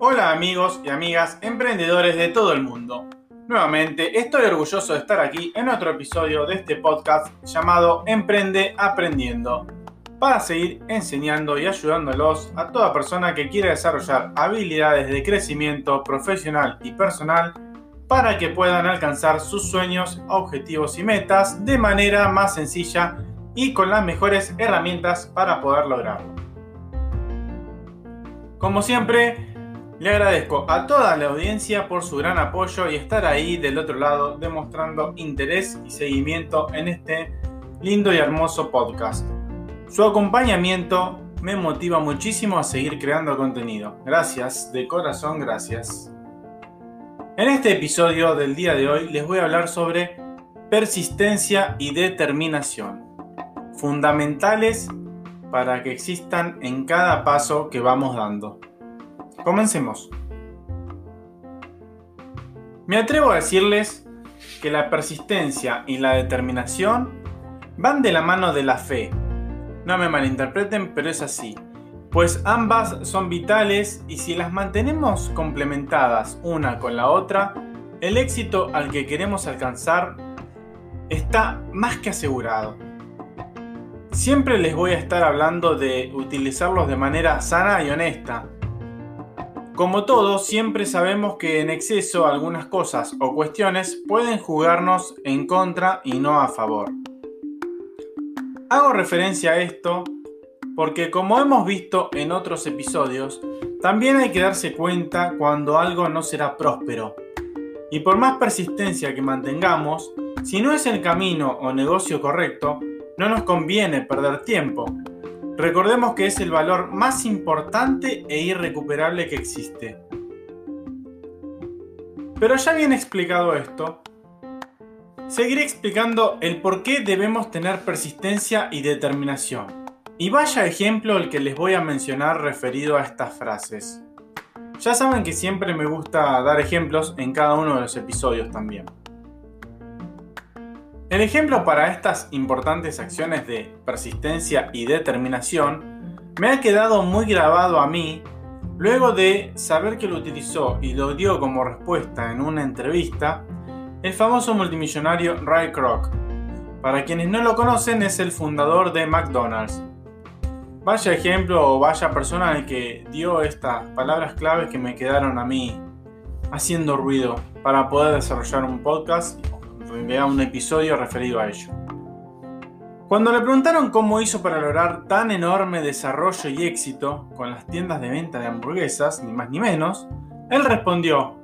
Hola amigos y amigas emprendedores de todo el mundo. Nuevamente estoy orgulloso de estar aquí en otro episodio de este podcast llamado Emprende Aprendiendo, para seguir enseñando y ayudándolos a toda persona que quiera desarrollar habilidades de crecimiento profesional y personal para que puedan alcanzar sus sueños, objetivos y metas de manera más sencilla y con las mejores herramientas para poder lograrlo. Como siempre, le agradezco a toda la audiencia por su gran apoyo y estar ahí del otro lado demostrando interés y seguimiento en este lindo y hermoso podcast. Su acompañamiento me motiva muchísimo a seguir creando contenido. Gracias, de corazón gracias. En este episodio del día de hoy les voy a hablar sobre persistencia y determinación, fundamentales para que existan en cada paso que vamos dando. Comencemos. Me atrevo a decirles que la persistencia y la determinación van de la mano de la fe. No me malinterpreten, pero es así. Pues ambas son vitales y si las mantenemos complementadas una con la otra, el éxito al que queremos alcanzar está más que asegurado. Siempre les voy a estar hablando de utilizarlos de manera sana y honesta, como todo, siempre sabemos que en exceso algunas cosas o cuestiones pueden jugarnos en contra y no a favor. Hago referencia a esto porque como hemos visto en otros episodios, también hay que darse cuenta cuando algo no será próspero. Y por más persistencia que mantengamos, si no es el camino o negocio correcto, no nos conviene perder tiempo, Recordemos que es el valor más importante e irrecuperable que existe. Pero ya bien explicado esto, seguiré explicando el por qué debemos tener persistencia y determinación. Y vaya ejemplo el que les voy a mencionar referido a estas frases. Ya saben que siempre me gusta dar ejemplos en cada uno de los episodios también. El ejemplo para estas importantes acciones de persistencia y determinación me ha quedado muy grabado a mí luego de saber que lo utilizó y lo dio como respuesta en una entrevista el famoso multimillonario Ray Kroc. Para quienes no lo conocen es el fundador de McDonald's. Vaya ejemplo o vaya persona el que dio estas palabras claves que me quedaron a mí haciendo ruido para poder desarrollar un podcast vea un episodio referido a ello. Cuando le preguntaron cómo hizo para lograr tan enorme desarrollo y éxito con las tiendas de venta de hamburguesas, ni más ni menos, él respondió,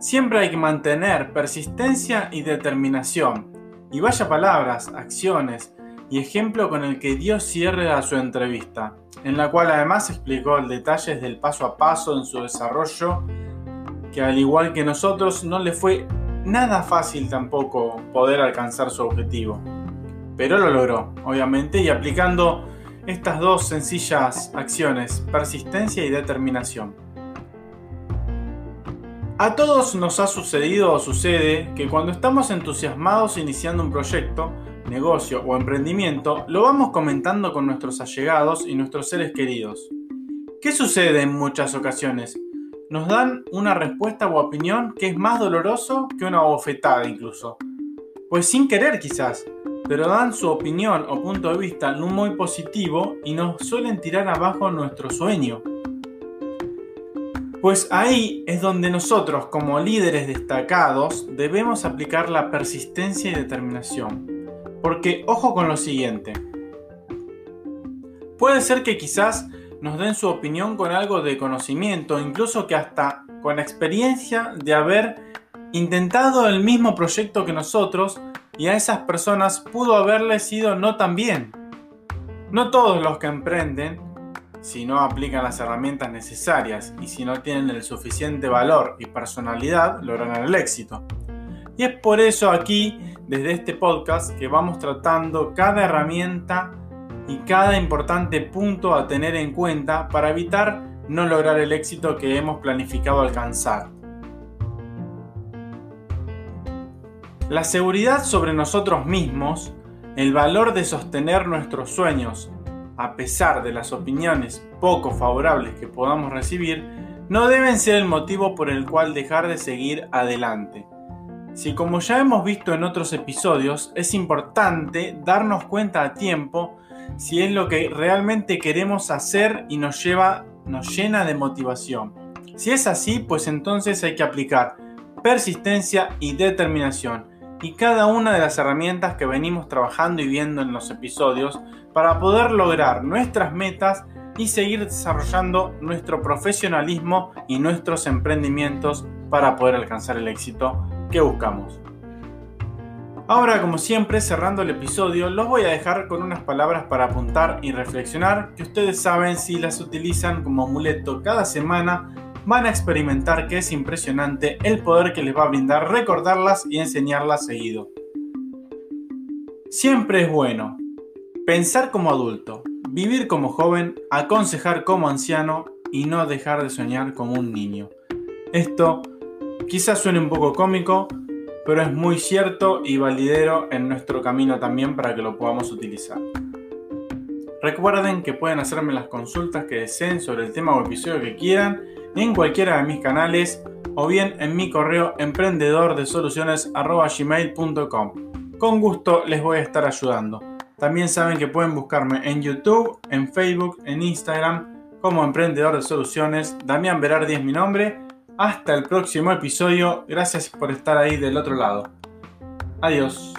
siempre hay que mantener persistencia y determinación. Y vaya palabras, acciones y ejemplo con el que Dios cierre a su entrevista, en la cual además explicó detalles del paso a paso en su desarrollo, que al igual que nosotros no le fue nada fácil tampoco poder alcanzar su objetivo. Pero lo logró, obviamente, y aplicando estas dos sencillas acciones, persistencia y determinación. A todos nos ha sucedido o sucede que cuando estamos entusiasmados iniciando un proyecto, negocio o emprendimiento, lo vamos comentando con nuestros allegados y nuestros seres queridos. ¿Qué sucede en muchas ocasiones? Nos dan una respuesta o opinión que es más doloroso que una bofetada incluso. Pues sin querer quizás, pero dan su opinión o punto de vista no muy positivo y nos suelen tirar abajo nuestro sueño. Pues ahí es donde nosotros como líderes destacados debemos aplicar la persistencia y determinación. Porque ojo con lo siguiente. Puede ser que quizás nos den su opinión con algo de conocimiento, incluso que hasta con experiencia de haber intentado el mismo proyecto que nosotros y a esas personas pudo haberles ido no tan bien. No todos los que emprenden, si no aplican las herramientas necesarias y si no tienen el suficiente valor y personalidad, lograrán el éxito. Y es por eso aquí, desde este podcast, que vamos tratando cada herramienta y cada importante punto a tener en cuenta para evitar no lograr el éxito que hemos planificado alcanzar. La seguridad sobre nosotros mismos, el valor de sostener nuestros sueños, a pesar de las opiniones poco favorables que podamos recibir, no deben ser el motivo por el cual dejar de seguir adelante. Si como ya hemos visto en otros episodios, es importante darnos cuenta a tiempo si es lo que realmente queremos hacer y nos lleva, nos llena de motivación. Si es así, pues entonces hay que aplicar persistencia y determinación y cada una de las herramientas que venimos trabajando y viendo en los episodios para poder lograr nuestras metas y seguir desarrollando nuestro profesionalismo y nuestros emprendimientos para poder alcanzar el éxito que buscamos. Ahora, como siempre, cerrando el episodio, los voy a dejar con unas palabras para apuntar y reflexionar que ustedes saben si las utilizan como amuleto cada semana van a experimentar que es impresionante el poder que les va a brindar recordarlas y enseñarlas seguido. Siempre es bueno pensar como adulto, vivir como joven, aconsejar como anciano y no dejar de soñar como un niño. Esto quizás suene un poco cómico, pero es muy cierto y validero en nuestro camino también para que lo podamos utilizar. Recuerden que pueden hacerme las consultas que deseen sobre el tema o episodio que quieran en cualquiera de mis canales o bien en mi correo emprendedor de Con gusto les voy a estar ayudando. También saben que pueden buscarme en YouTube, en Facebook, en Instagram como Emprendedor de Soluciones. Damián Berardi es mi nombre. Hasta el próximo episodio. Gracias por estar ahí del otro lado. Adiós.